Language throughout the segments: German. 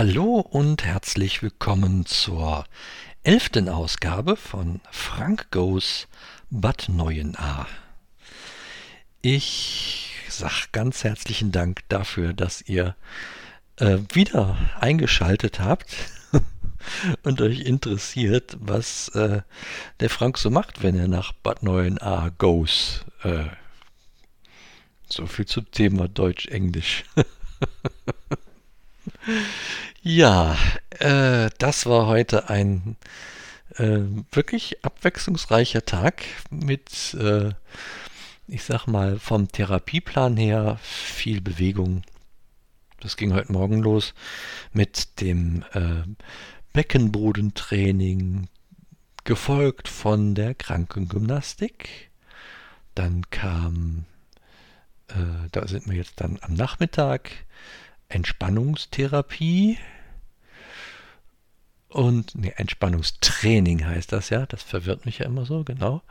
Hallo und herzlich willkommen zur elften Ausgabe von Frank Goes Bad Neuenahr. Ich sag ganz herzlichen Dank dafür, dass ihr äh, wieder eingeschaltet habt und euch interessiert, was äh, der Frank so macht, wenn er nach Bad Neuenahr goes. Äh, so viel zum Thema Deutsch-Englisch. ja, äh, das war heute ein äh, wirklich abwechslungsreicher Tag mit, äh, ich sag mal, vom Therapieplan her viel Bewegung. Das ging heute Morgen los mit dem äh, Beckenbodentraining, gefolgt von der Krankengymnastik. Dann kam, äh, da sind wir jetzt dann am Nachmittag, Entspannungstherapie und nee, Entspannungstraining heißt das ja, das verwirrt mich ja immer so, genau.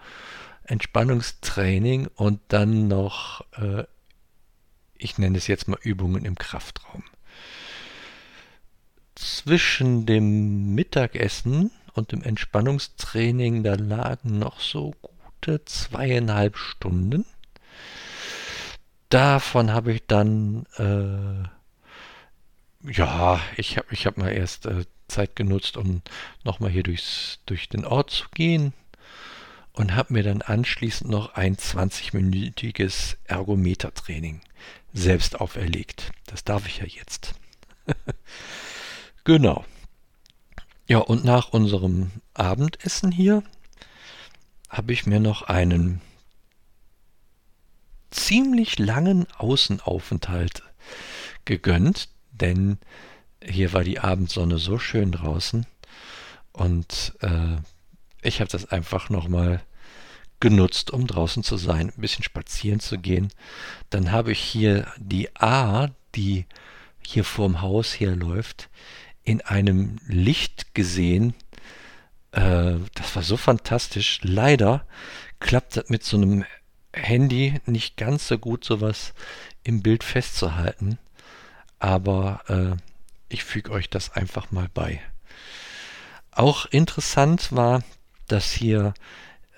Entspannungstraining und dann noch, äh, ich nenne es jetzt mal Übungen im Kraftraum. Zwischen dem Mittagessen und dem Entspannungstraining, da lagen noch so gute zweieinhalb Stunden. Davon habe ich dann äh, ja, ich habe ich hab mal erst äh, Zeit genutzt, um nochmal hier durchs, durch den Ort zu gehen und habe mir dann anschließend noch ein 20-minütiges Ergometertraining selbst auferlegt. Das darf ich ja jetzt. genau. Ja, und nach unserem Abendessen hier habe ich mir noch einen ziemlich langen Außenaufenthalt gegönnt, denn hier war die Abendsonne so schön draußen und äh, ich habe das einfach nochmal genutzt, um draußen zu sein, ein bisschen spazieren zu gehen. Dann habe ich hier die A, die hier vorm Haus herläuft, in einem Licht gesehen. Äh, das war so fantastisch. Leider klappt das mit so einem Handy nicht ganz so gut, sowas im Bild festzuhalten aber äh, ich füge euch das einfach mal bei. Auch interessant war, dass hier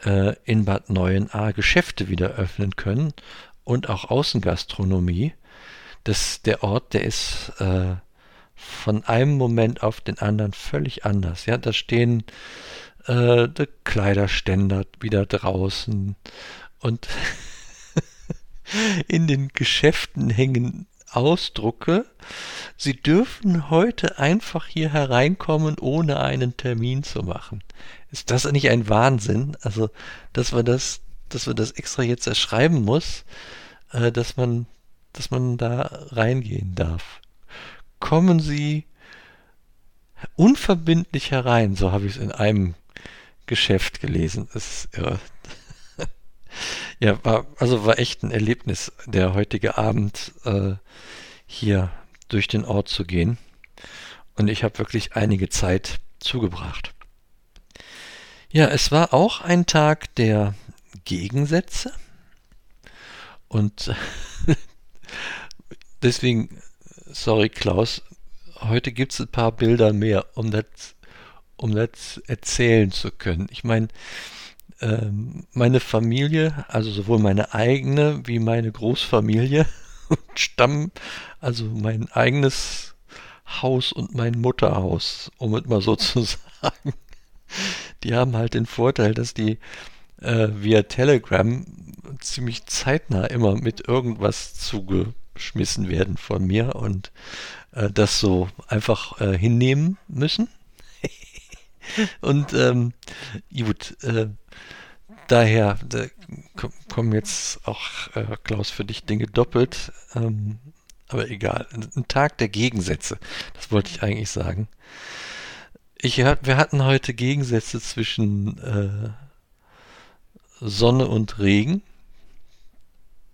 äh, in Bad Neuenahr Geschäfte wieder öffnen können und auch Außengastronomie. Das, der Ort, der ist äh, von einem Moment auf den anderen völlig anders. Ja, da stehen äh, Kleiderständer wieder draußen und in den Geschäften hängen Ausdrucke. Sie dürfen heute einfach hier hereinkommen, ohne einen Termin zu machen. Ist das nicht ein Wahnsinn? Also, dass man das, dass man das extra jetzt erschreiben muss, äh, dass man, dass man da reingehen darf. Kommen Sie unverbindlich herein, so habe ich es in einem Geschäft gelesen. Das ist irre. Ja, war, also war echt ein Erlebnis, der heutige Abend äh, hier durch den Ort zu gehen. Und ich habe wirklich einige Zeit zugebracht. Ja, es war auch ein Tag der Gegensätze. Und deswegen, sorry Klaus, heute gibt es ein paar Bilder mehr, um das, um das erzählen zu können. Ich meine, ähm, meine Familie, also sowohl meine eigene wie meine Großfamilie, stammen, also mein eigenes Haus und mein Mutterhaus, um es mal so zu sagen. Die haben halt den Vorteil, dass die äh, via Telegram ziemlich zeitnah immer mit irgendwas zugeschmissen werden von mir und äh, das so einfach äh, hinnehmen müssen. und ähm, gut, äh, daher da kommen jetzt auch, äh, Klaus, für dich Dinge doppelt. Ähm, aber egal. Ein Tag der Gegensätze. Das wollte ich eigentlich sagen. Ich, wir hatten heute Gegensätze zwischen äh, Sonne und Regen.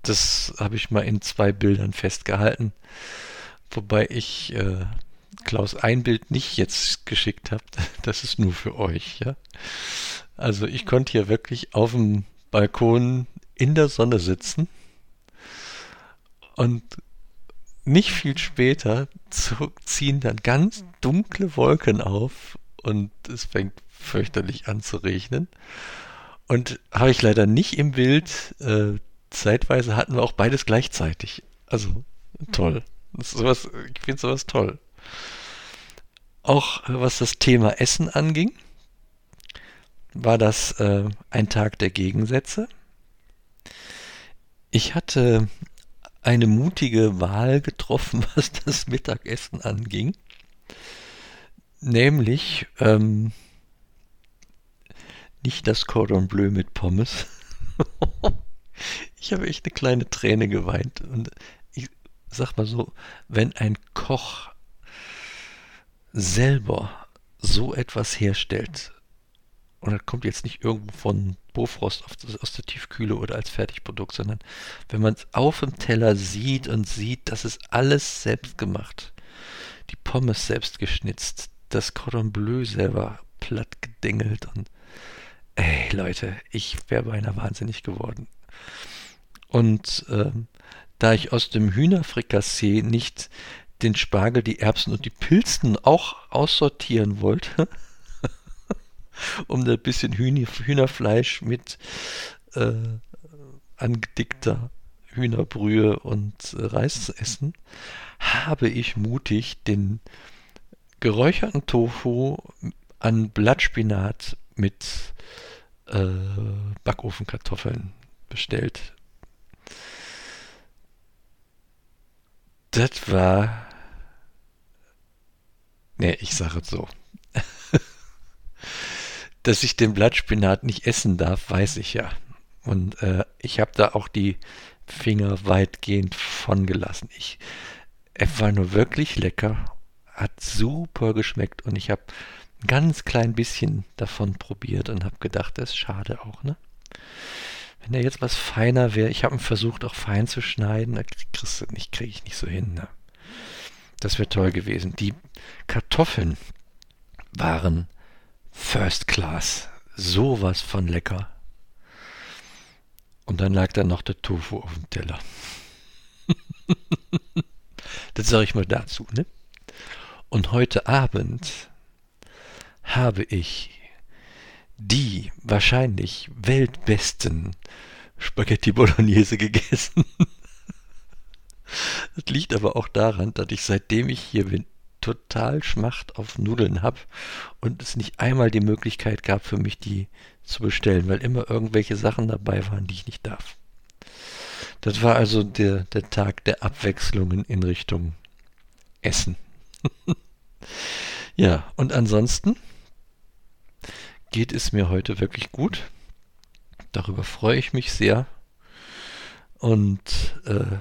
Das habe ich mal in zwei Bildern festgehalten. Wobei ich äh, Klaus ein Bild nicht jetzt geschickt habe. Das ist nur für euch, ja. Also ich konnte hier wirklich auf dem Balkon in der Sonne sitzen und nicht viel später ziehen dann ganz dunkle Wolken auf und es fängt fürchterlich an zu regnen. Und habe ich leider nicht im Bild. Äh, zeitweise hatten wir auch beides gleichzeitig. Also toll. sowas, ich finde sowas toll. Auch was das Thema Essen anging, war das äh, ein Tag der Gegensätze. Ich hatte eine mutige Wahl getroffen, was das Mittagessen anging. Nämlich ähm, nicht das Cordon Bleu mit Pommes. ich habe echt eine kleine Träne geweint. Und ich sag mal so, wenn ein Koch selber so etwas herstellt, und das kommt jetzt nicht irgendwo von Bofrost aus der Tiefkühle oder als Fertigprodukt, sondern wenn man es auf dem Teller sieht und sieht, das ist alles selbst gemacht. Die Pommes selbst geschnitzt, das Cordon Bleu selber platt gedengelt und ey Leute, ich wäre beinahe wahnsinnig geworden. Und ähm, da ich aus dem Hühnerfrikassee nicht den Spargel, die Erbsen und die Pilzen auch aussortieren wollte, um da ein bisschen Hühnerfleisch mit äh, angedickter Hühnerbrühe und äh, Reis zu essen, habe ich mutig den geräucherten Tofu an Blattspinat mit äh, Backofenkartoffeln bestellt. Das war. Ne, ich sage es so. Dass ich den Blattspinat nicht essen darf, weiß ich ja. Und äh, ich habe da auch die Finger weitgehend von gelassen. Ich, er war nur wirklich lecker, hat super geschmeckt und ich habe ein ganz klein bisschen davon probiert und habe gedacht, das ist schade auch, ne? Wenn der jetzt was feiner wäre, ich habe ihn versucht auch fein zu schneiden, da kriegst du nicht, kriege ich nicht so hin, ne? Das wäre toll gewesen. Die Kartoffeln waren First Class. Sowas von lecker. Und dann lag da noch der Tofu auf dem Teller. das sage ich mal dazu, ne? Und heute Abend habe ich die wahrscheinlich weltbesten Spaghetti Bolognese gegessen. Liegt aber auch daran, dass ich seitdem ich hier bin total Schmacht auf Nudeln habe und es nicht einmal die Möglichkeit gab für mich, die zu bestellen, weil immer irgendwelche Sachen dabei waren, die ich nicht darf. Das war also der, der Tag der Abwechslungen in Richtung Essen. ja, und ansonsten geht es mir heute wirklich gut. Darüber freue ich mich sehr und äh,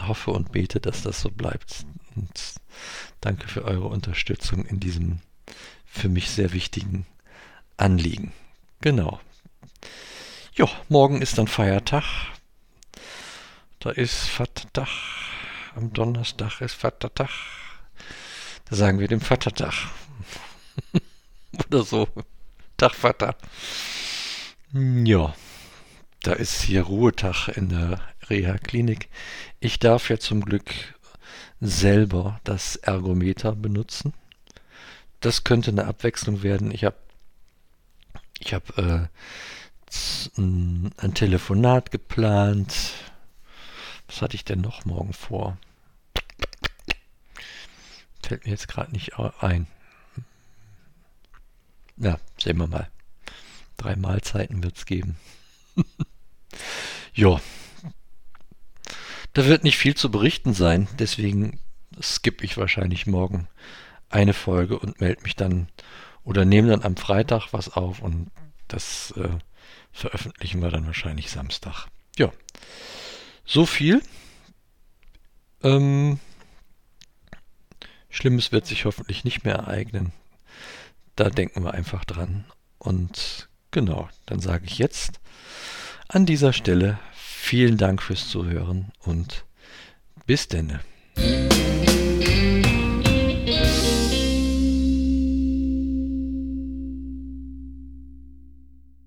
hoffe und bete, dass das so bleibt. Und danke für eure Unterstützung in diesem für mich sehr wichtigen Anliegen. Genau. Ja, morgen ist dann Feiertag. Da ist Vatertag. Am Donnerstag ist Vatertag. Da sagen wir dem Vatertag. Oder so. Tag, Vater. Ja, da ist hier Ruhetag in der Reha-Klinik. Ich darf ja zum Glück selber das Ergometer benutzen. Das könnte eine Abwechslung werden. Ich habe ich hab, äh, ein Telefonat geplant. Was hatte ich denn noch morgen vor? Fällt mir jetzt gerade nicht ein. Ja, sehen wir mal. Drei Mahlzeiten wird es geben. ja. Da wird nicht viel zu berichten sein, deswegen skippe ich wahrscheinlich morgen eine Folge und melde mich dann oder nehme dann am Freitag was auf und das äh, veröffentlichen wir dann wahrscheinlich Samstag. Ja, so viel. Ähm, Schlimmes wird sich hoffentlich nicht mehr ereignen. Da denken wir einfach dran. Und genau, dann sage ich jetzt an dieser Stelle vielen Dank fürs Zuhören und bis denne.